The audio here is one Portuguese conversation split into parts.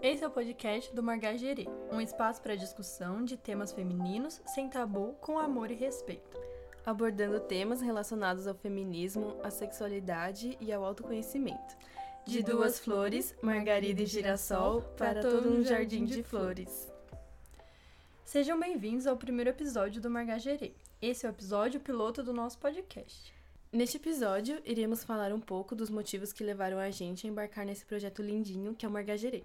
Esse é o podcast do Margagerê, um espaço para discussão de temas femininos sem tabu, com amor e respeito. Abordando temas relacionados ao feminismo, à sexualidade e ao autoconhecimento. De duas flores, margarida e girassol, para todo um jardim de flores. Sejam bem-vindos ao primeiro episódio do Margagerê. Esse é o episódio piloto do nosso podcast. Neste episódio, iremos falar um pouco dos motivos que levaram a gente a embarcar nesse projeto lindinho que é o Margagerê.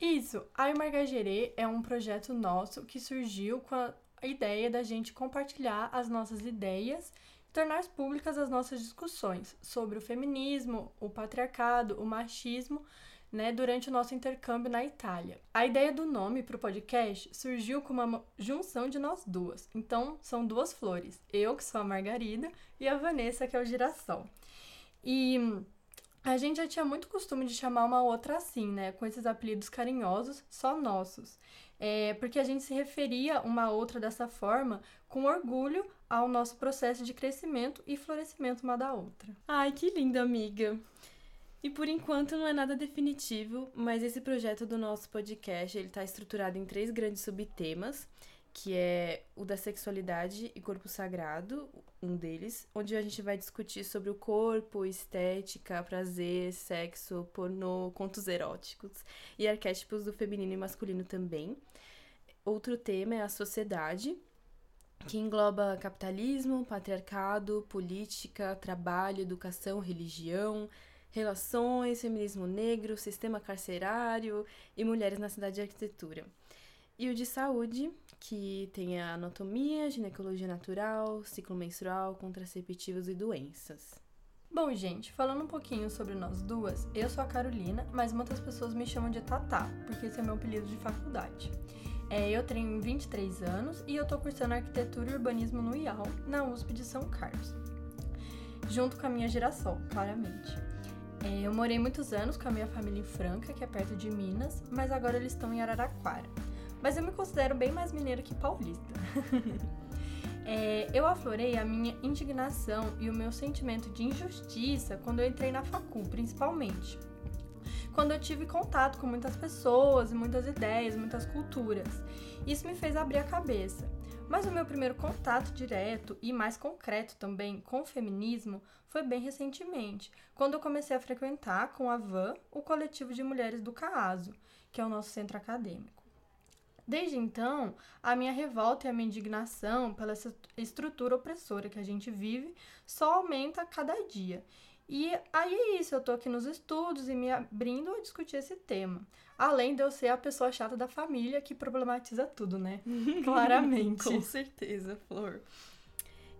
Isso, a Margagerê é um projeto nosso que surgiu com a ideia da gente compartilhar as nossas ideias e tornar públicas as nossas discussões sobre o feminismo, o patriarcado, o machismo, né, durante o nosso intercâmbio na Itália. A ideia do nome para o podcast surgiu com uma junção de nós duas. Então, são duas flores. Eu, que sou a Margarida, e a Vanessa, que é o girassol. E a gente já tinha muito costume de chamar uma outra assim, né? Com esses apelidos carinhosos, só nossos. É, porque a gente se referia uma outra dessa forma com orgulho ao nosso processo de crescimento e florescimento uma da outra. Ai, que linda, amiga! E por enquanto não é nada definitivo, mas esse projeto do nosso podcast ele está estruturado em três grandes subtemas que é o da sexualidade e corpo sagrado, um deles, onde a gente vai discutir sobre o corpo, estética, prazer, sexo, pornô, contos eróticos e arquétipos do feminino e masculino também. Outro tema é a sociedade, que engloba capitalismo, patriarcado, política, trabalho, educação, religião, relações, feminismo negro, sistema carcerário e mulheres na cidade e arquitetura. E o de saúde, que tem a anatomia, ginecologia natural, ciclo menstrual, contraceptivos e doenças. Bom, gente, falando um pouquinho sobre nós duas, eu sou a Carolina, mas muitas pessoas me chamam de Tatá, porque esse é meu apelido de faculdade. É, eu tenho 23 anos e eu tô cursando arquitetura e urbanismo no IAL, na USP de São Carlos. Junto com a minha geração, claramente. É, eu morei muitos anos com a minha família em Franca, que é perto de Minas, mas agora eles estão em Araraquara mas eu me considero bem mais mineiro que paulista. é, eu aflorei a minha indignação e o meu sentimento de injustiça quando eu entrei na facul, principalmente. Quando eu tive contato com muitas pessoas, muitas ideias, muitas culturas. Isso me fez abrir a cabeça. Mas o meu primeiro contato direto e mais concreto também com o feminismo foi bem recentemente, quando eu comecei a frequentar com a Van o coletivo de mulheres do CAASO, que é o nosso centro acadêmico. Desde então, a minha revolta e a minha indignação pela estrutura opressora que a gente vive só aumenta a cada dia. E aí é isso, eu tô aqui nos estudos e me abrindo a discutir esse tema. Além de eu ser a pessoa chata da família que problematiza tudo, né? Claramente. Com certeza, Flor.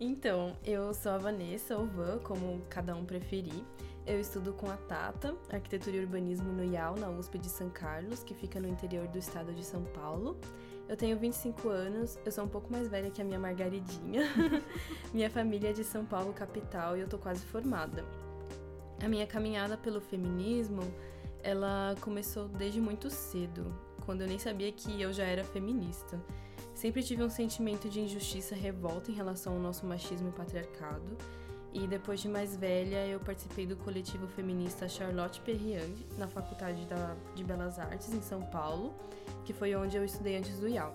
Então, eu sou a Vanessa, ou Van, como cada um preferir. Eu estudo com a Tata, Arquitetura e Urbanismo no IAL, na USP de São Carlos, que fica no interior do estado de São Paulo. Eu tenho 25 anos, eu sou um pouco mais velha que a minha Margaridinha. minha família é de São Paulo, capital, e eu tô quase formada. A minha caminhada pelo feminismo, ela começou desde muito cedo, quando eu nem sabia que eu já era feminista. Sempre tive um sentimento de injustiça revolta em relação ao nosso machismo e patriarcado. E depois de mais velha, eu participei do coletivo feminista Charlotte Perriand na Faculdade da, de Belas Artes, em São Paulo, que foi onde eu estudei antes do IAL.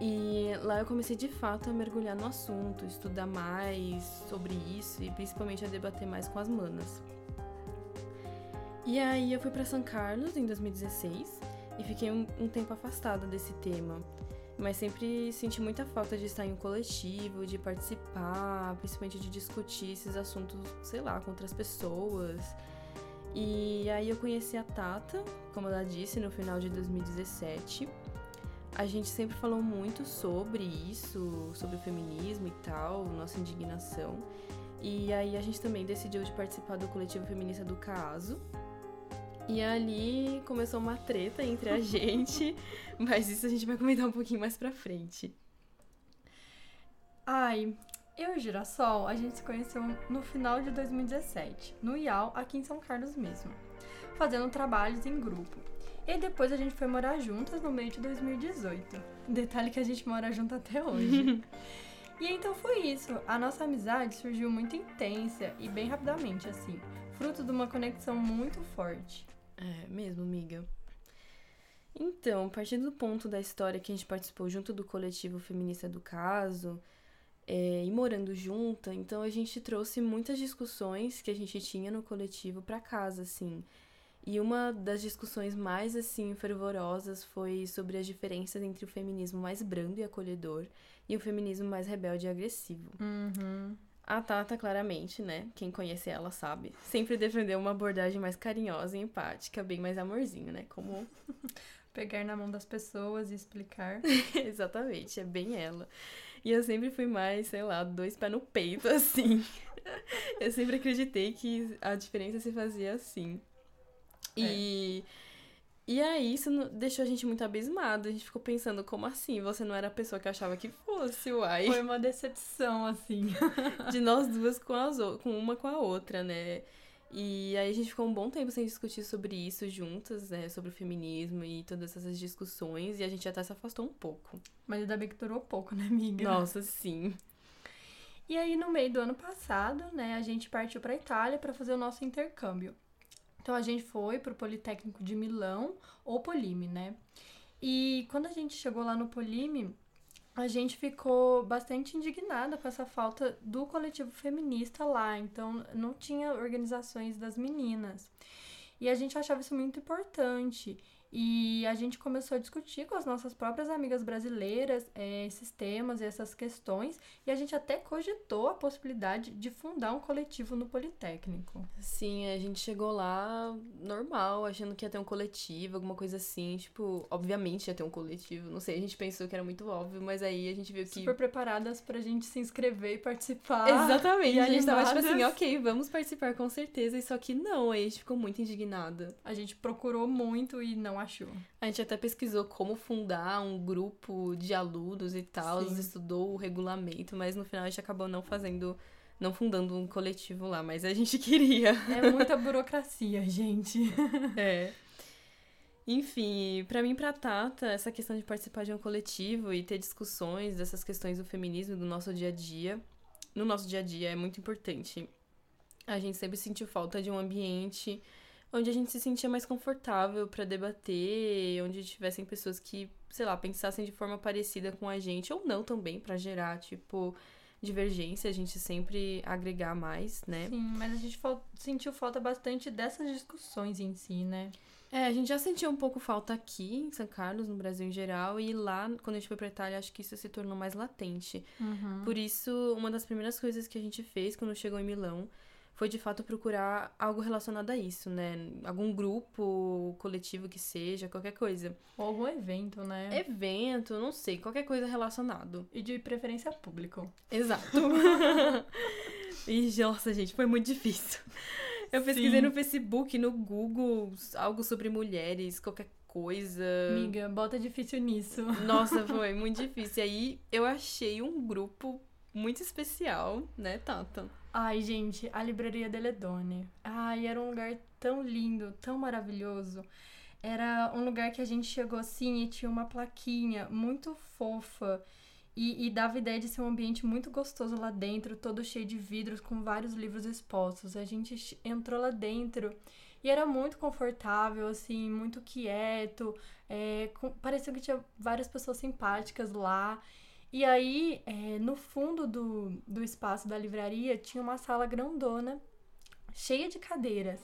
E lá eu comecei de fato a mergulhar no assunto, estudar mais sobre isso e principalmente a debater mais com as manas. E aí eu fui para São Carlos em 2016 e fiquei um, um tempo afastada desse tema mas sempre senti muita falta de estar em um coletivo, de participar, principalmente de discutir esses assuntos, sei lá, com outras pessoas. E aí eu conheci a Tata, como ela disse, no final de 2017. A gente sempre falou muito sobre isso, sobre o feminismo e tal, nossa indignação. E aí a gente também decidiu de participar do coletivo feminista do Caso, e ali começou uma treta entre a gente, mas isso a gente vai comentar um pouquinho mais pra frente. Ai, eu e o Girassol, a gente se conheceu no final de 2017, no IAL, aqui em São Carlos mesmo, fazendo trabalhos em grupo. E depois a gente foi morar juntas no meio de 2018. Detalhe que a gente mora junto até hoje. e então foi isso. A nossa amizade surgiu muito intensa e bem rapidamente, assim, fruto de uma conexão muito forte. É mesmo, amiga. Então, partindo do ponto da história que a gente participou junto do coletivo feminista do caso, é, e morando junta, então a gente trouxe muitas discussões que a gente tinha no coletivo para casa, assim. E uma das discussões mais, assim, fervorosas foi sobre as diferenças entre o feminismo mais brando e acolhedor e o feminismo mais rebelde e agressivo. Uhum. A Tata, claramente, né? Quem conhece ela sabe. Sempre defendeu uma abordagem mais carinhosa e empática, bem mais amorzinho, né? Como. Pegar na mão das pessoas e explicar. Exatamente, é bem ela. E eu sempre fui mais, sei lá, dois pés no peito, assim. eu sempre acreditei que a diferença se fazia assim. E. É. E aí, isso deixou a gente muito abismado. A gente ficou pensando, como assim? Você não era a pessoa que achava que fosse, uai. Foi uma decepção, assim. De nós duas com, as, com uma com a outra, né? E aí a gente ficou um bom tempo sem discutir sobre isso juntas, né? Sobre o feminismo e todas essas discussões. E a gente até se afastou um pouco. Mas ainda bem que durou pouco, né, amiga? Nossa, sim. E aí, no meio do ano passado, né, a gente partiu pra Itália para fazer o nosso intercâmbio. Então a gente foi pro Politécnico de Milão, ou Polime, né? E quando a gente chegou lá no Polime, a gente ficou bastante indignada com essa falta do coletivo feminista lá. Então não tinha organizações das meninas. E a gente achava isso muito importante. E a gente começou a discutir com as nossas próprias amigas brasileiras é, esses temas e essas questões, e a gente até cogitou a possibilidade de fundar um coletivo no Politécnico. Sim, a gente chegou lá normal, achando que ia ter um coletivo, alguma coisa assim. Tipo, obviamente ia ter um coletivo, não sei, a gente pensou que era muito óbvio, mas aí a gente viu que. Super preparadas pra gente se inscrever e participar. Exatamente, e a gente tava tipo assim, ok, vamos participar com certeza, e só que não, aí a gente ficou muito indignada. A gente procurou muito e não achou. A gente até pesquisou como fundar um grupo de alunos e tal, estudou o regulamento, mas no final a gente acabou não fazendo, não fundando um coletivo lá, mas a gente queria. É muita burocracia, gente. É. Enfim, para mim, pra Tata, essa questão de participar de um coletivo e ter discussões dessas questões do feminismo do nosso dia a dia, no nosso dia a dia é muito importante. A gente sempre sentiu falta de um ambiente onde a gente se sentia mais confortável para debater, onde tivessem pessoas que, sei lá, pensassem de forma parecida com a gente, ou não também, para gerar, tipo, divergência, a gente sempre agregar mais, né? Sim, mas a gente sentiu falta bastante dessas discussões em si, né? É, a gente já sentiu um pouco falta aqui em São Carlos, no Brasil em geral, e lá, quando a gente foi pra Itália, acho que isso se tornou mais latente. Uhum. Por isso, uma das primeiras coisas que a gente fez quando chegou em Milão foi de fato procurar algo relacionado a isso, né? Algum grupo coletivo que seja, qualquer coisa. Ou algum evento, né? Evento, não sei, qualquer coisa relacionado. E de preferência público. Exato. e, nossa, gente, foi muito difícil. Eu pesquisei Sim. no Facebook, no Google, algo sobre mulheres, qualquer coisa. Amiga, bota difícil nisso. Nossa, foi muito difícil. E aí eu achei um grupo muito especial, né, Tata? Ai, gente, a Livraria Deledone. Ai, era um lugar tão lindo, tão maravilhoso. Era um lugar que a gente chegou assim e tinha uma plaquinha muito fofa. E, e, dava ideia de ser um ambiente muito gostoso lá dentro, todo cheio de vidros, com vários livros expostos. A gente entrou lá dentro e era muito confortável, assim, muito quieto. É, com, parecia que tinha várias pessoas simpáticas lá. E aí, é, no fundo do, do espaço da livraria, tinha uma sala grandona, cheia de cadeiras.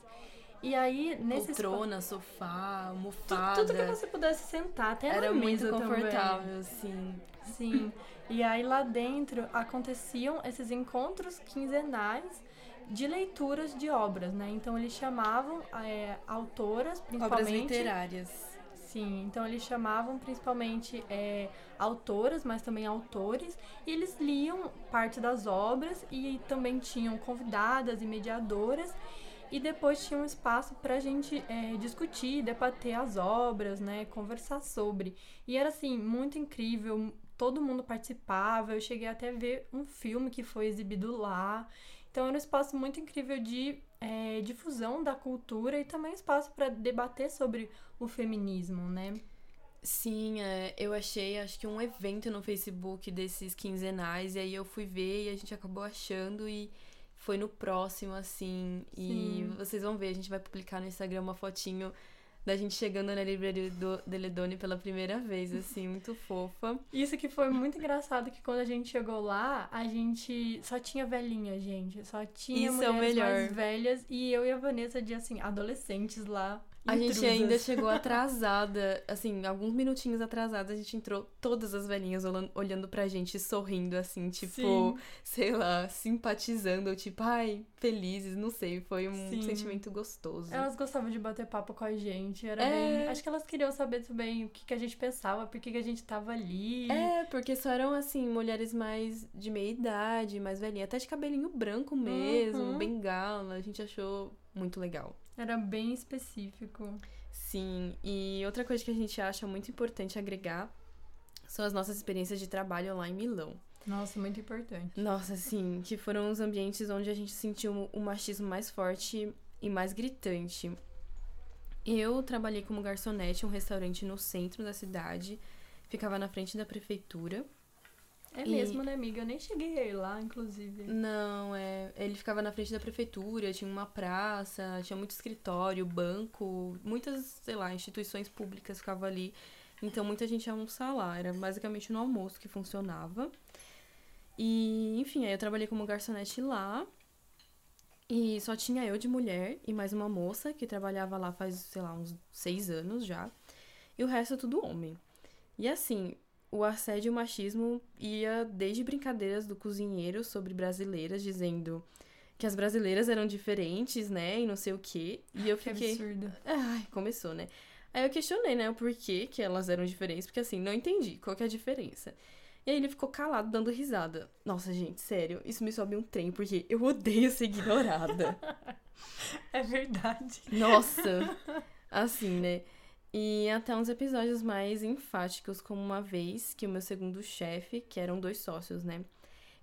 E aí, nesse Poltrona, espaço... sofá, almofada. Tudo, tudo, que você pudesse sentar, até Era na muito confortável, também. sim. Sim. E aí, lá dentro, aconteciam esses encontros quinzenais de leituras de obras, né? Então, eles chamavam é, autoras, principalmente... Obras literárias Sim, então eles chamavam principalmente é, autoras, mas também autores, e eles liam parte das obras e também tinham convidadas e mediadoras, e depois tinha um espaço para a gente é, discutir, debater as obras, né, conversar sobre. E era assim, muito incrível, todo mundo participava, eu cheguei até a ver um filme que foi exibido lá. Então era um espaço muito incrível de é, difusão da cultura e também espaço para debater sobre o feminismo, né? Sim, é, eu achei, acho que um evento no Facebook desses quinzenais, e aí eu fui ver e a gente acabou achando e foi no próximo, assim. E vocês vão ver, a gente vai publicar no Instagram uma fotinho da gente chegando na livraria do Deledone pela primeira vez, assim, muito fofa. Isso que foi muito engraçado, que quando a gente chegou lá, a gente só tinha velhinha, gente. Só tinha Isso é mulheres melhor. mais velhas e eu e a Vanessa de, assim, adolescentes lá. A gente ainda chegou atrasada, assim, alguns minutinhos atrasada, a gente entrou todas as velhinhas olhando, pra gente, sorrindo, assim, tipo, Sim. sei lá, simpatizando, tipo, ai, felizes, não sei, foi um Sim. sentimento gostoso. Elas gostavam de bater papo com a gente, era É. bem... Acho que elas queriam saber também o que, que a gente pensava, por que, que a gente tava ali. É, porque só eram, assim, mulheres mais de meia idade, mais velhinha, até de cabelinho branco mesmo, Uhum. bengala, a gente achou muito legal. Era bem específico. Sim, e outra coisa que a gente acha muito importante agregar são as nossas experiências de trabalho lá em Milão. Nossa, muito importante. Nossa, sim, que foram os ambientes onde a gente sentiu o machismo mais forte e mais gritante. Eu trabalhei como garçonete em um restaurante no centro da cidade, ficava na frente da prefeitura. É E- mesmo, né, amiga? Eu nem cheguei a ir lá, inclusive. Não, é, ele ficava na frente da prefeitura, tinha uma praça, tinha muito escritório, banco, muitas, sei lá, instituições públicas ficavam ali. Então muita gente ia almoçar lá, era basicamente no almoço que funcionava. E, enfim, aí eu trabalhei como garçonete lá. E só tinha eu de mulher e mais uma moça que trabalhava lá faz, sei lá, uns seis anos já. E o resto tudo homem. E assim, o assédio e o machismo ia desde brincadeiras do cozinheiro sobre brasileiras, dizendo que as brasileiras eram diferentes, né? E não sei o quê. E eu Que fiquei. absurdo. Ai, começou, né? Aí eu questionei, né, o porquê que elas eram diferentes, porque assim, não entendi qual que é a diferença. E aí ele ficou calado, dando risada. Nossa, gente, sério, isso me sobe um trem, porque eu odeio ser ignorada. É verdade. Nossa! Assim, né? E até uns episódios mais enfáticos, como uma vez que o meu segundo chefe, que eram dois sócios, né?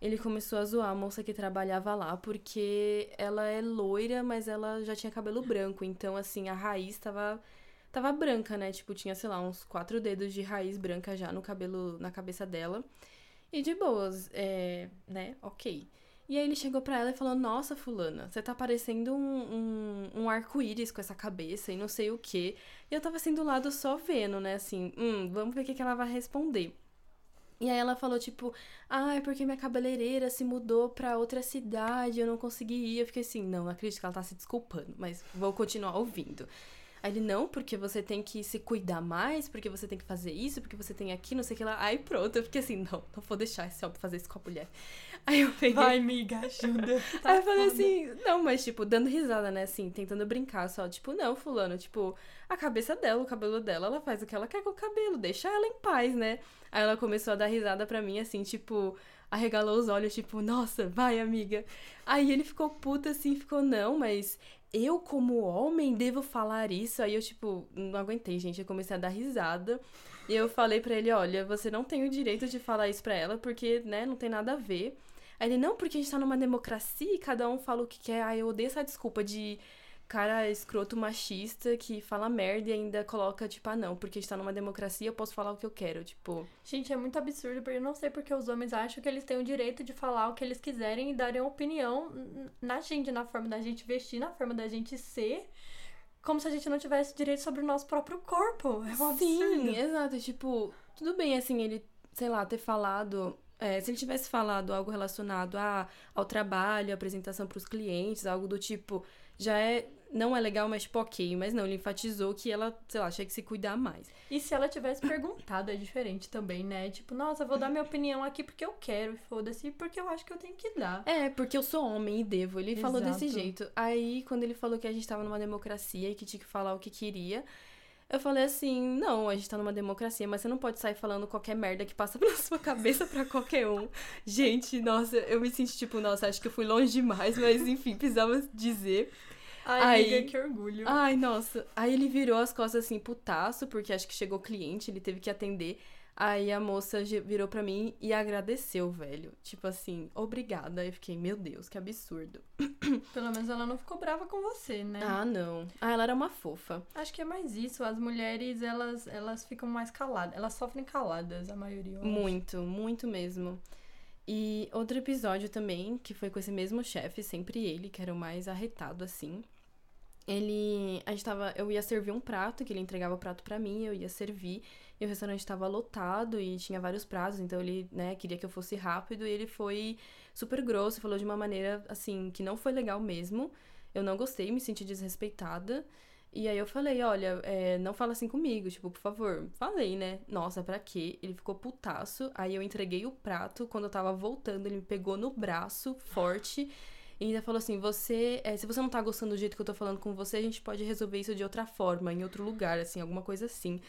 Ele começou a zoar a moça que trabalhava lá, porque ela é loira, mas ela já tinha cabelo branco. Então, assim, a raiz tava, tava branca, né? Tipo, tinha, sei lá, uns quatro dedos de raiz branca já no cabelo, na cabeça dela. E de boas, é, né? Ok. E aí ele chegou pra ela e falou: Nossa, fulana, você tá parecendo um, um, um arco-íris com essa cabeça e não sei o quê. E eu tava assim do lado só vendo, né? Assim, hum, vamos ver o que, que ela vai responder. E aí ela falou, tipo, ah, é porque minha cabeleireira se mudou pra outra cidade, eu não consegui ir. Eu fiquei assim, não, não acredito que ela tá se desculpando, mas vou continuar ouvindo. Aí ele, não, porque você tem que se cuidar mais, porque você tem que fazer isso, porque você tem aqui, não sei o que lá. Aí pronto, eu fiquei assim, não, não vou deixar esse homem fazer isso com a mulher. Aí eu peguei. Vai, amiga, ajuda. Tá Aí eu falei foda. assim, não, mas tipo, dando risada, né, assim, tentando brincar só, tipo, não, fulano, tipo, a cabeça dela, o cabelo dela, ela faz o que ela quer com o cabelo, deixa ela em paz, né? Aí ela começou a dar risada pra mim, assim, tipo, arregalou os olhos, tipo, nossa, vai, amiga. Aí ele ficou puto, assim, ficou, não, mas eu, como homem, devo falar isso? Aí eu, tipo, não aguentei, gente, eu comecei a dar risada. E eu falei pra ele, olha, você não tem o direito de falar isso pra ela, porque, né, não tem nada a ver. Aí ele, não, porque a gente tá numa democracia e cada um fala o que quer. Aí eu odeio essa desculpa de cara escroto machista que fala merda e ainda coloca, tipo, ah, não, porque a gente tá numa democracia, eu posso falar o que eu quero. Tipo, Gente, é muito absurdo, porque eu não sei porque os homens acham que eles têm o direito de falar o que eles quiserem e darem opinião na gente, na forma da gente vestir, na forma da gente ser, como se a gente não tivesse direito sobre o nosso próprio corpo. É um absurdo. Sim, exato. Tipo, tudo bem, assim, ele, sei lá, ter falado. é, se ele tivesse falado algo relacionado a, ao trabalho, apresentação pros clientes, algo do tipo, já é. Não é legal, mas tipo, ok. Mas não, ele enfatizou que ela, sei lá, tinha que se cuidar mais. E se ela tivesse perguntado, é diferente também, né? Tipo, nossa, vou dar minha opinião aqui porque eu quero, e foda-se, porque eu acho que eu tenho que dar. É, porque eu sou homem e devo. Ele falou desse Exato. jeito. Aí, quando ele falou que a gente tava numa democracia e que tinha que falar o que queria, eu falei assim: não, a gente tá numa democracia, mas você não pode sair falando qualquer merda que passa pela sua cabeça pra qualquer um. Gente, nossa, eu me senti tipo, nossa, acho que eu fui longe demais, mas enfim, precisava dizer. Ai, Aí- amiga, que orgulho. Ai, nossa. Aí ele virou as costas assim, putaço, porque acho que chegou cliente, ele teve que atender. Aí a moça virou pra mim e agradeceu, velho. Tipo assim, obrigada. Eu fiquei, meu Deus, que absurdo. Pelo menos ela não ficou brava com você, né? Ah, não. Ah, ela era uma fofa. Acho que é mais isso. As mulheres, elas, elas ficam mais caladas. Elas sofrem caladas, a maioria. eu acho. Muito, muito mesmo. E outro episódio também, que foi com esse mesmo chefe, sempre ele, que era o mais arretado assim. Ele. A gente tava. Eu ia servir um prato, que ele entregava o prato para mim, eu ia servir. E o restaurante tava lotado e tinha vários pratos, então ele, né, queria que eu fosse rápido. E ele foi super grosso, falou de uma maneira, assim, que não foi legal mesmo. Eu não gostei, me senti desrespeitada. E aí eu falei, olha, é, não fala assim comigo, tipo, por favor. Falei, né? Nossa, pra quê? Ele ficou putaço. Aí eu entreguei o prato. Quando eu tava voltando, ele me pegou no braço, forte. E ainda falou assim: você. É, se você não tá gostando do jeito que eu tô falando com você, a gente pode resolver isso de outra forma, em outro lugar, assim, alguma coisa assim.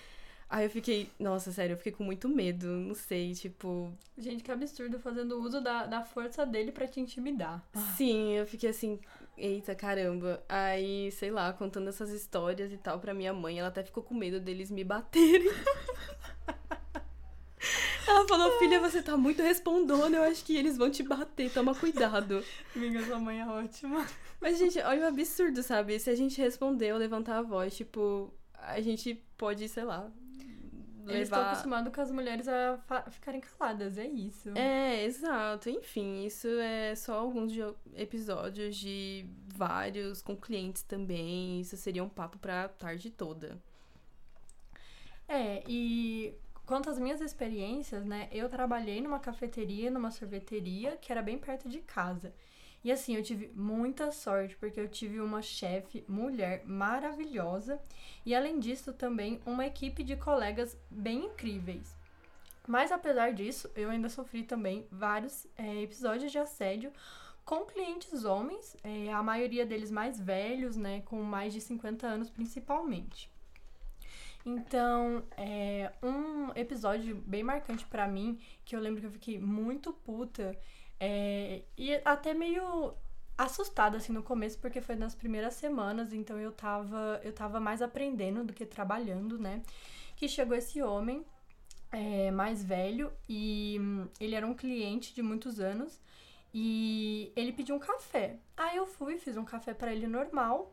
Aí eu fiquei, nossa, sério, eu fiquei com muito medo, não sei, tipo. Gente, que absurdo fazendo uso da, da força dele para te intimidar. Sim, eu fiquei assim, Eita, caramba. Aí, sei lá, contando essas histórias e tal pra minha mãe, ela até ficou com medo deles me baterem. Ela falou, filha, você tá muito respondona, eu acho que eles vão te bater, toma cuidado. Amiga, sua mãe é ótima. Mas, gente, olha o absurdo, sabe? Se a gente responder ou levantar a voz, tipo, a gente pode, sei lá, levar... Eles estão acostumados com as mulheres a ficarem caladas, é isso. É, exato. Enfim, isso é só alguns de episódios de vários com clientes também. Isso seria um papo pra tarde toda. É, e quanto às minhas experiências, né? Eu trabalhei numa cafeteria, numa sorveteria, que era bem perto de casa. E assim, eu tive muita sorte, porque eu tive uma chefe mulher maravilhosa e, além disso, também uma equipe de colegas bem incríveis. Mas, apesar disso, eu ainda sofri também vários é, episódios de assédio com clientes homens, é, a maioria deles mais velhos, né, com mais de 50 anos principalmente. Então, é um episódio bem marcante para mim, que eu lembro que eu fiquei muito puta, é, e até meio assustada assim no começo, porque foi nas primeiras semanas, então eu tava, eu tava mais aprendendo do que trabalhando, né? Que chegou esse homem é, mais velho e ele era um cliente de muitos anos e ele pediu um café. Aí eu fui, fiz um café para ele normal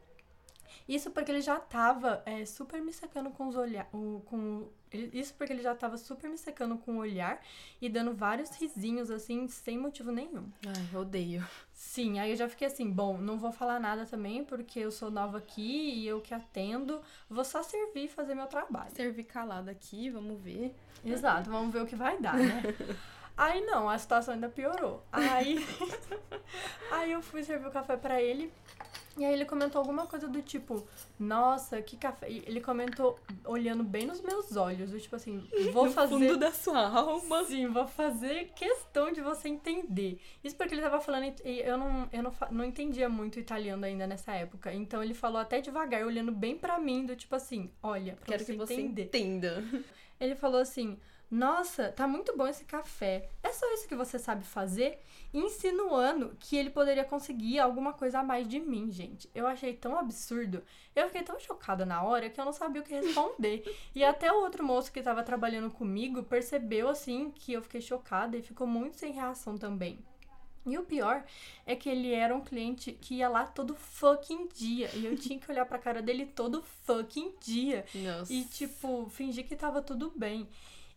isso porque ele já tava é, super me secando com os olhar, com isso porque ele já tava super me secando com o olhar e dando vários risinhos assim sem motivo nenhum. Ai, odeio. Sim, aí eu já fiquei assim, bom, não vou falar nada também porque eu sou nova aqui e eu que atendo, vou só servir e fazer meu trabalho. Servir calada aqui, vamos ver. Exato, vamos ver o que vai dar, né? Aí não, a situação ainda piorou. Aí, aí eu fui servir o café para ele. E aí ele comentou alguma coisa do tipo, nossa, que café. Ele comentou olhando bem nos meus olhos, do tipo assim, vou no fazer. fundo da sua alma. Sim, vou fazer questão de você entender. Isso porque ele tava falando. E eu não, eu não, não entendia muito italiano ainda nessa época. Então ele falou até devagar, olhando bem para mim, do tipo assim, olha, pra Quero você que você entender. entenda. Ele falou assim. Nossa, tá muito bom esse café. É só isso que você sabe fazer? Insinuando que ele poderia conseguir alguma coisa a mais de mim, gente. Eu achei tão absurdo. Eu fiquei tão chocada na hora que eu não sabia o que responder. e até o outro moço que tava trabalhando comigo percebeu assim que eu fiquei chocada e ficou muito sem reação também. E o pior é que ele era um cliente que ia lá todo fucking dia. E eu tinha que olhar pra cara dele todo fucking dia. Nossa. E, tipo, fingir que tava tudo bem.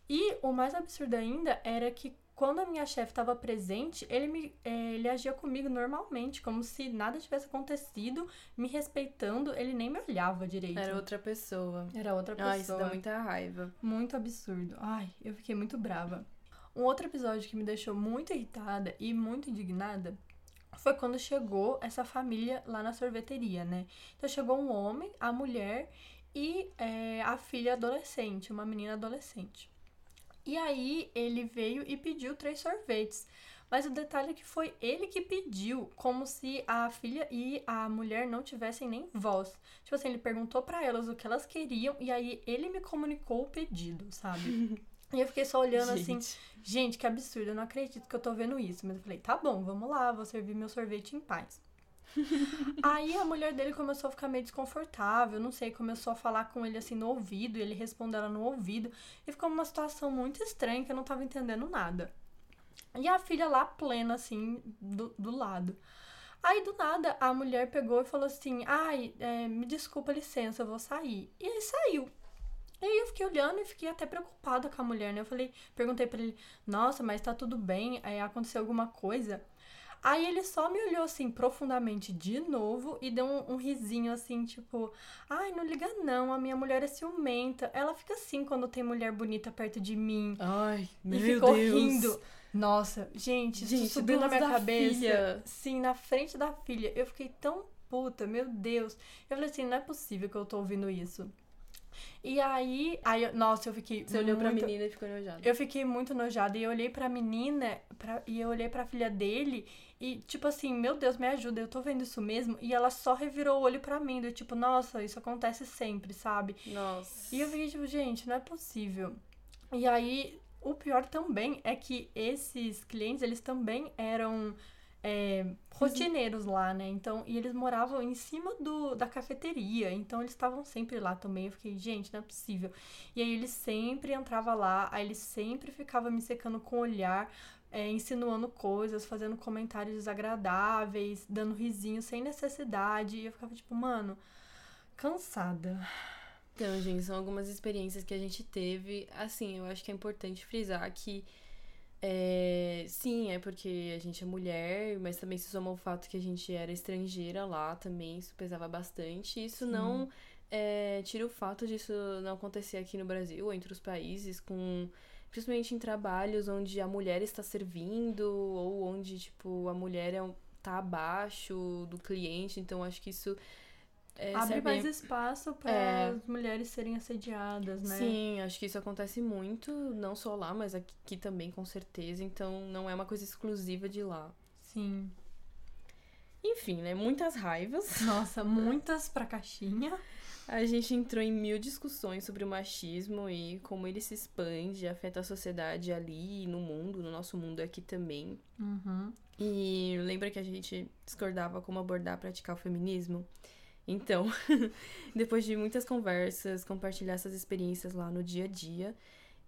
E o mais absurdo ainda era que quando a minha chefe estava presente, ele, me, é, ele agia comigo normalmente, como se nada tivesse acontecido, me respeitando, ele nem me olhava direito. Era outra pessoa. Era outra pessoa. Ai, isso dá muita raiva. Muito absurdo. Ai, eu fiquei muito brava. Um outro episódio que me deixou muito irritada e muito indignada foi quando chegou essa família lá na sorveteria, né? Então chegou um homem, a mulher e é, a filha adolescente, uma menina adolescente. E aí ele veio e pediu três sorvetes. Mas o detalhe é que foi ele que pediu, como se a filha e a mulher não tivessem nem voz. Tipo assim, ele perguntou para elas o que elas queriam e aí ele me comunicou o pedido, sabe? e eu fiquei só olhando assim, Gente. assim, gente, que absurdo, eu não acredito que eu tô vendo isso. Mas eu falei, tá bom, vamos lá, vou servir meu sorvete em paz. Aí a mulher dele começou a ficar meio desconfortável, não sei, começou a falar com ele assim no ouvido, e ele respondeu ela no ouvido, e ficou uma situação muito estranha que eu não tava entendendo nada. E a filha lá plena, assim, do, do lado. Aí do nada a mulher pegou e falou assim: Ai, é, me desculpa, licença, eu vou sair. E aí saiu. E aí eu fiquei olhando e fiquei até preocupada com a mulher, né? Eu falei, perguntei para ele, nossa, mas tá tudo bem? Aí aconteceu alguma coisa? Aí ele só me olhou assim profundamente de novo e deu um, um, risinho assim, tipo, ai, não liga não, a minha mulher é ciumenta. Ela fica assim quando tem mulher bonita perto de mim. Ai, meu e ficou Deus. rindo. Nossa, gente, Gente, isso subiu na minha cabeça. filha. Sim, na frente da filha. Eu fiquei tão puta, meu Deus. Eu falei assim, não é possível que eu tô ouvindo isso. E aí, aí nossa, eu fiquei Você olhou pra muito- menina e ficou enojada. eu fiquei muito nojada e eu olhei pra menina pra, e eu olhei pra filha dele e, tipo assim, meu Deus, me ajuda, eu tô vendo isso mesmo. E ela só revirou o olho pra mim, do tipo, nossa, isso acontece sempre, sabe? Nossa. E eu fiquei tipo, gente, não é possível. E aí, o pior também é que esses clientes, eles também eram é, rotineiros lá, né? Então, e eles moravam em cima do, da cafeteria, então eles estavam sempre lá também. Eu fiquei, gente, não é possível. E aí ele sempre entrava lá, aí ele sempre ficava me secando com o olhar, é, insinuando coisas, fazendo comentários desagradáveis, dando risinho sem necessidade. E eu ficava tipo, mano, cansada. Então, gente, são algumas experiências que a gente teve. Assim, eu acho que é importante frisar que. É, sim, é porque a gente é mulher, mas também se soma o fato que a gente era estrangeira lá também, isso pesava bastante. Isso não é, tira o fato disso não acontecer aqui no Brasil, ou entre os países, com. Principalmente em trabalhos onde a mulher está servindo, ou onde, tipo, a mulher é, um- tá abaixo do cliente. Então, acho que isso. É, Abre mais espaço para É. as mulheres serem assediadas, né? Sim, acho que isso acontece muito, não só lá, mas aqui, aqui também, com certeza. Então, não é uma coisa exclusiva de lá. Sim. Enfim, né? Muitas raivas. Nossa, muitas pra caixinha. A gente entrou em mil discussões sobre o machismo e como ele se expande, afeta a sociedade ali, no mundo, no nosso mundo aqui também. Uhum. E lembra que a gente discordava como abordar praticar o feminismo? Então, depois de muitas conversas, compartilhar essas experiências lá no dia a dia,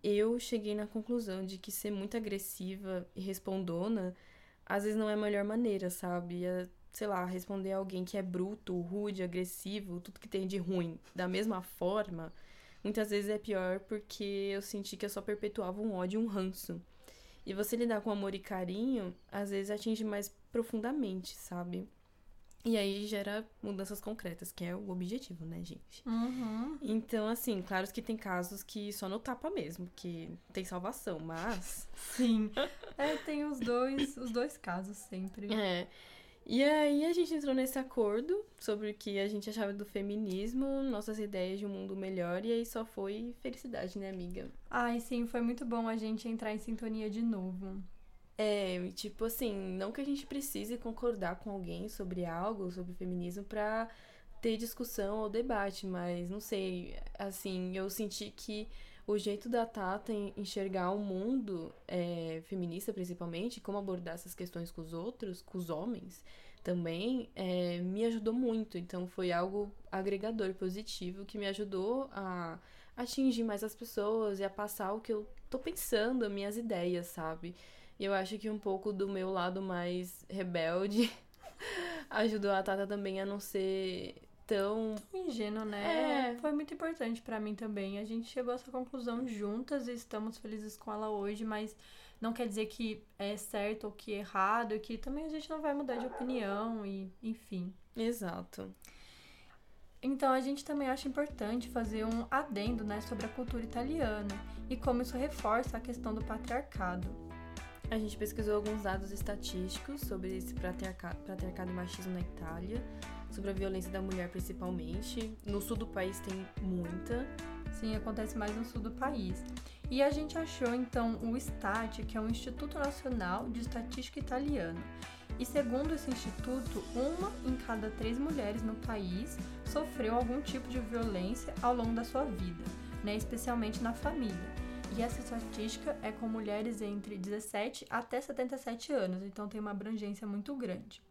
eu cheguei na conclusão de que ser muito agressiva e respondona às vezes não é a melhor maneira, sabe? É, sei lá, responder a alguém que é bruto, rude, agressivo, tudo que tem de ruim da mesma forma, muitas vezes é pior porque eu senti que eu só perpetuava um ódio e um ranço. E você lidar com amor e carinho, às vezes atinge mais profundamente, sabe? E aí gera mudanças concretas, que é o objetivo, né, gente? Uhum. Então, assim, claro que tem casos que só no tapa mesmo, que tem salvação, mas. Sim. É, tem os dois, os dois casos sempre. É. E aí a gente entrou nesse acordo sobre o que a gente achava do feminismo, nossas ideias de um mundo melhor, e aí só foi felicidade, né, amiga? Ai, sim, foi muito bom a gente entrar em sintonia de novo. É, tipo assim, não que a gente precise concordar com alguém sobre algo, sobre feminismo, pra ter discussão ou debate, mas não sei, assim, eu senti que o jeito da Tata en- enxergar o mundo é, feminista, principalmente, como abordar essas questões com os outros, com os homens também, é, me ajudou muito. Então foi algo agregador, positivo, que me ajudou a atingir mais as pessoas e a passar o que eu tô pensando, as minhas ideias, sabe? E eu acho que um pouco do meu lado mais rebelde ajudou a Tata também a não ser tão. Ingênuo, né? É. Foi muito importante pra mim também. A gente chegou a essa conclusão juntas e estamos felizes com ela hoje, mas não quer dizer que é certo ou que é errado, e que também a gente não vai mudar de opinião e, enfim. Exato. Então a gente também acha importante fazer um adendo, né, sobre a cultura italiana e como isso reforça a questão do patriarcado. A gente pesquisou alguns dados estatísticos sobre esse patriarcado, e machismo na Itália, sobre a violência da mulher principalmente. No sul do país tem muita. Sim, acontece mais no sul do país. E a gente achou então o STAT, que é o Instituto Nacional de Estatística Italiano. E segundo esse instituto, uma em cada três mulheres no país sofreu algum tipo de violência ao longo da sua vida, né, especialmente na família. E essa estatística é com mulheres entre 17 até 77 anos, então tem uma abrangência muito grande.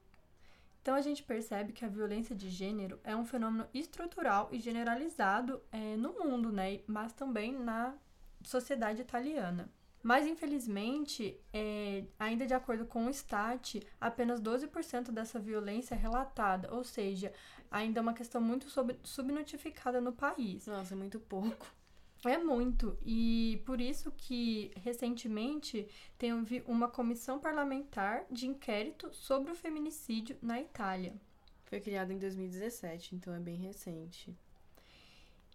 Então a gente percebe que a violência de gênero é um fenômeno estrutural e generalizado é, no mundo, né? Mas também na sociedade italiana. Mas infelizmente, é, ainda de acordo com o Stat, apenas 12% dessa violência é relatada, ou seja, ainda é uma questão muito sub- subnotificada no país. Nossa, muito pouco. É muito. E por isso que, recentemente, teve uma comissão parlamentar de inquérito sobre o feminicídio na Itália. Foi criada em 2017, então é bem recente.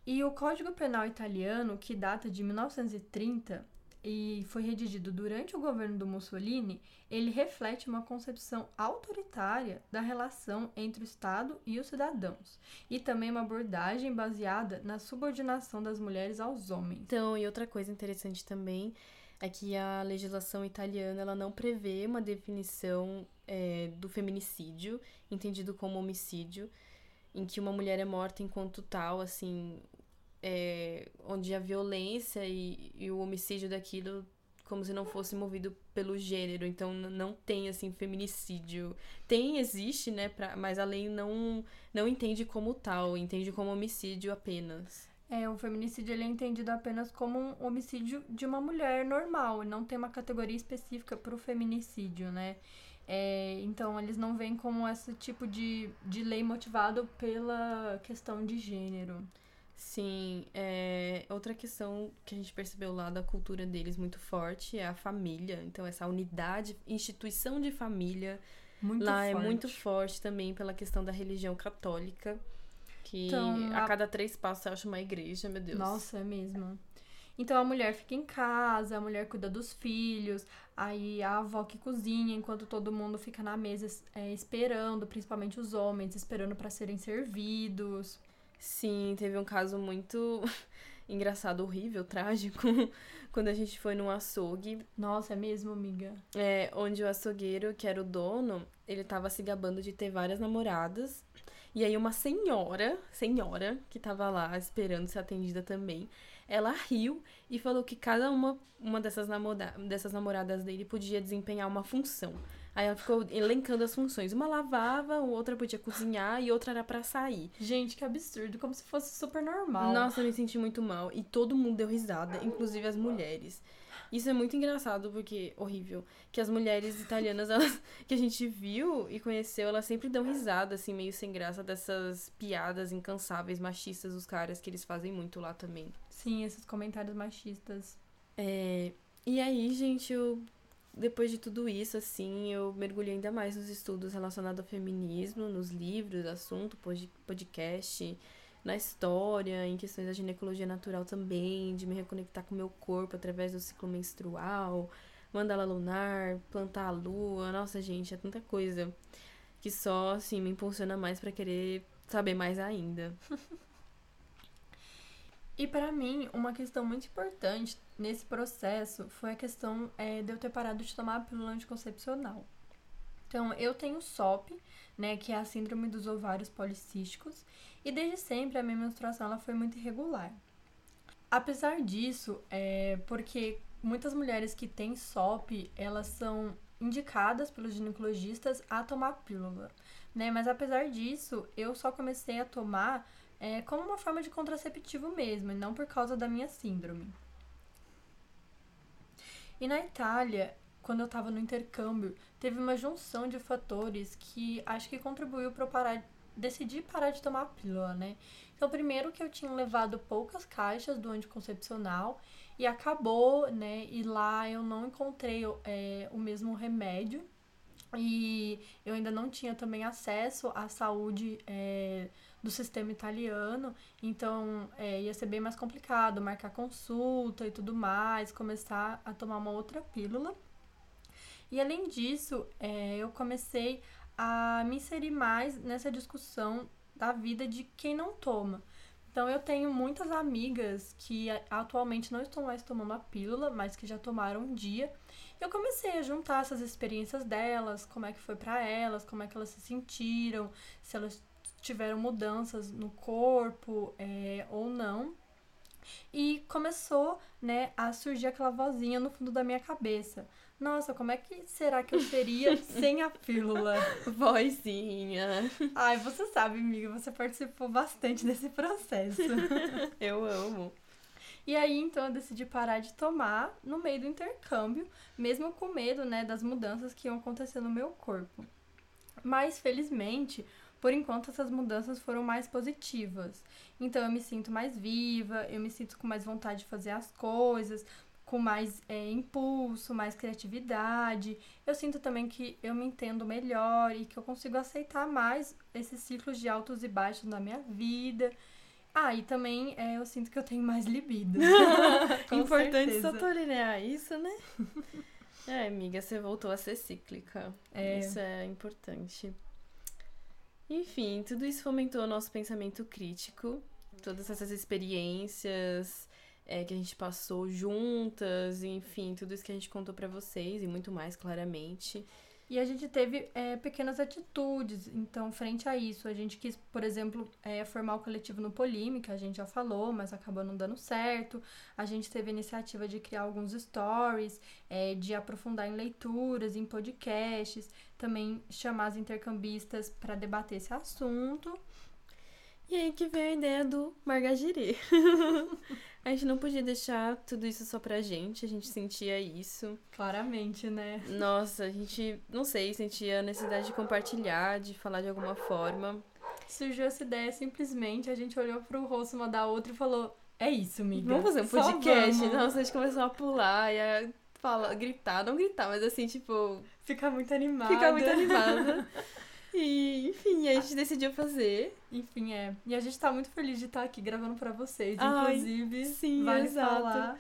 E o Código Penal italiano, que data de 1930 e foi redigido durante o governo do Mussolini, ele reflete uma concepção autoritária da relação entre o Estado e os cidadãos, e também uma abordagem baseada na subordinação das mulheres aos homens. Então, e outra coisa interessante também é que a legislação italiana ela não prevê uma definição é, do feminicídio, entendido como homicídio, em que uma mulher é morta enquanto tal, assim, é, onde a violência e, e, o homicídio daquilo como se não fosse movido pelo gênero. Então não tem assim feminicídio. Tem, existe, né, pra, mas a lei não não entende como tal, entende como homicídio apenas. É, o feminicídio ele é entendido apenas como um homicídio de uma mulher normal, não tem uma categoria específica para o feminicídio, né? É, então, eles não veem como esse tipo de, de lei motivado pela questão de gênero. Sim, é, outra questão que a gente percebeu lá da cultura deles muito forte é a família. Então, essa unidade, instituição de família muito lá é forte. é muito forte também pela questão da religião católica. Que então, a... a cada três passos eu acho uma igreja, meu Deus. Nossa, é mesmo. Então a mulher fica em casa, a mulher cuida dos filhos, aí a avó que cozinha enquanto todo mundo fica na mesa é, esperando, principalmente os homens, esperando para serem servidos. Sim, teve um caso muito engraçado, horrível, trágico, quando a gente foi num açougue. Nossa, é mesmo, amiga? É, onde o açougueiro, que era o dono, ele tava se gabando de ter várias namoradas. E aí uma senhora, senhora, que tava lá esperando ser atendida também, ela riu e falou que cada uma, uma dessas, namora dessas namoradas dele podia desempenhar uma função. Aí ela ficou elencando as funções. Uma lavava, outra podia cozinhar e outra era para sair. Gente, que absurdo, como se fosse super normal. Nossa, eu me senti muito mal. E todo mundo deu risada, inclusive as mulheres. Isso é muito engraçado, porque, horrível, que as mulheres italianas, elas, que a gente viu e conheceu, elas sempre dão risada, assim, meio sem graça, dessas piadas incansáveis, machistas dos caras, que eles fazem muito lá também. Sim, esses comentários machistas. É... E aí, gente, eu depois de tudo isso, assim, eu mergulhei ainda mais nos estudos relacionados ao feminismo, nos livros, assunto, podcast, na história, em questões da ginecologia natural também, de me reconectar com o meu corpo através do ciclo menstrual, mandala lunar, plantar a lua. Nossa, gente, é tanta coisa que só, assim, me impulsiona mais para querer saber mais ainda. E para mim, uma questão muito importante nesse processo foi a questão é, de eu ter parado de tomar a pílula anticoncepcional. Então, eu tenho SOP, né, que é a síndrome dos ovários policísticos, e desde sempre a minha menstruação ela foi muito irregular. Apesar disso, é porque muitas mulheres que têm SOP, elas são indicadas pelos ginecologistas a tomar pílula, né? Mas apesar disso, eu só comecei a tomar é, como uma forma de contraceptivo mesmo, e não por causa da minha síndrome. E na Itália, quando eu estava no intercâmbio, teve uma junção de fatores que acho que contribuiu para eu parar, decidir parar de tomar a pílula, né? Então, primeiro que eu tinha levado poucas caixas do anticoncepcional e acabou, né? E lá eu não encontrei é, o mesmo remédio e eu ainda não tinha também acesso à saúde é, do sistema italiano, então é, ia ser bem mais complicado marcar consulta e tudo mais, começar a tomar uma outra pílula. E além disso, é, eu comecei a me inserir mais nessa discussão da vida de quem não toma. Então eu tenho muitas amigas que atualmente não estão mais tomando a pílula, mas que já tomaram um dia. Eu comecei a juntar essas experiências delas, como é que foi para elas, como é que elas se sentiram, se elas tiveram mudanças no corpo é, ou não. E começou, né, a surgir aquela vozinha no fundo da minha cabeça. Nossa, como é que será que eu seria sem a pílula? Vozinha. Ai, você sabe, amiga, você participou bastante desse processo. eu amo. E aí, então, eu decidi parar de tomar no meio do intercâmbio, mesmo com medo, né, das mudanças que iam acontecer no meu corpo. Mas, felizmente, por enquanto essas mudanças foram mais positivas. Então eu me sinto mais viva, eu me sinto com mais vontade de fazer as coisas, com mais é, impulso, mais criatividade. Eu sinto também que eu me entendo melhor e que eu consigo aceitar mais esses ciclos de altos e baixos na minha vida. Ah, e também é, eu sinto que eu tenho mais libido. Importante só tolerar isso, né? é, amiga, você voltou a ser cíclica. É. Isso é importante. Enfim, tudo isso fomentou o nosso pensamento crítico, todas essas experiências é, que a gente passou juntas, enfim, tudo isso que a gente contou para vocês e muito mais claramente. E a gente teve é, pequenas atitudes. Então, frente a isso, a gente quis, por exemplo, é, formar o coletivo no Polímica, a gente já falou, mas acabou não dando certo. A gente teve a iniciativa de criar alguns stories, é, de aprofundar em leituras, em podcasts, também chamar as intercambistas para debater esse assunto. E aí que veio a ideia do Margagirê. a gente não podia deixar tudo isso só pra gente, a gente sentia isso. Claramente, né? Nossa, a gente, não sei, sentia a necessidade de compartilhar, de falar de alguma forma. Surgiu essa ideia simplesmente, a gente olhou pro rosto uma da outra e falou: É isso, amiga. Vamos fazer um podcast? Nossa, a gente começou a pular e a falar, gritar, não gritar, mas assim, tipo. Ficar muito animada. Ficar muito animada. E, enfim, a gente decidiu fazer. Enfim, é. E a gente tá muito feliz de estar aqui gravando para vocês. Ai, Inclusive, sim, vale exato. falar.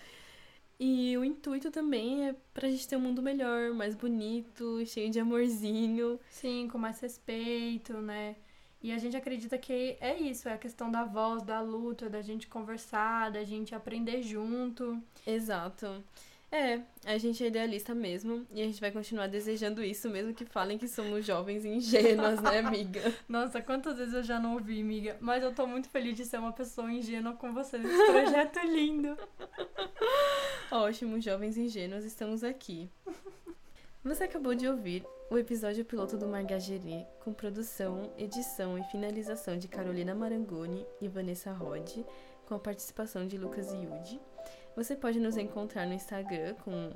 E o intuito também é pra gente ter um mundo melhor, mais bonito, cheio de amorzinho. Sim, com mais respeito, né? E a gente acredita que é isso, é a questão da voz, da luta, da gente conversar, da gente aprender junto. Exato. É, a gente é idealista mesmo e a gente vai continuar desejando isso, mesmo que falem que somos jovens ingênuas, né, amiga? Nossa, quantas vezes eu já não ouvi, amiga. Mas eu tô muito feliz de ser uma pessoa ingênua com você nesse projeto lindo. Ótimo, jovens ingênuos, estamos aqui. Você acabou de ouvir o episódio piloto do Margagerê, com produção, edição e finalização de Carolina Marangoni e Vanessa Rod, com a participação de Lucas Yudi. Você pode nos encontrar no Instagram com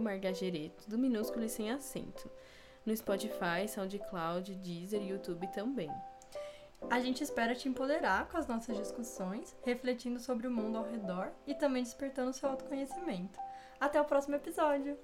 margagerê, tudo minúsculo e sem acento. No Spotify, SoundCloud, Deezer e YouTube também. A gente espera te empoderar com as nossas discussões, refletindo sobre o mundo ao redor e também despertando seu autoconhecimento. Até o próximo episódio!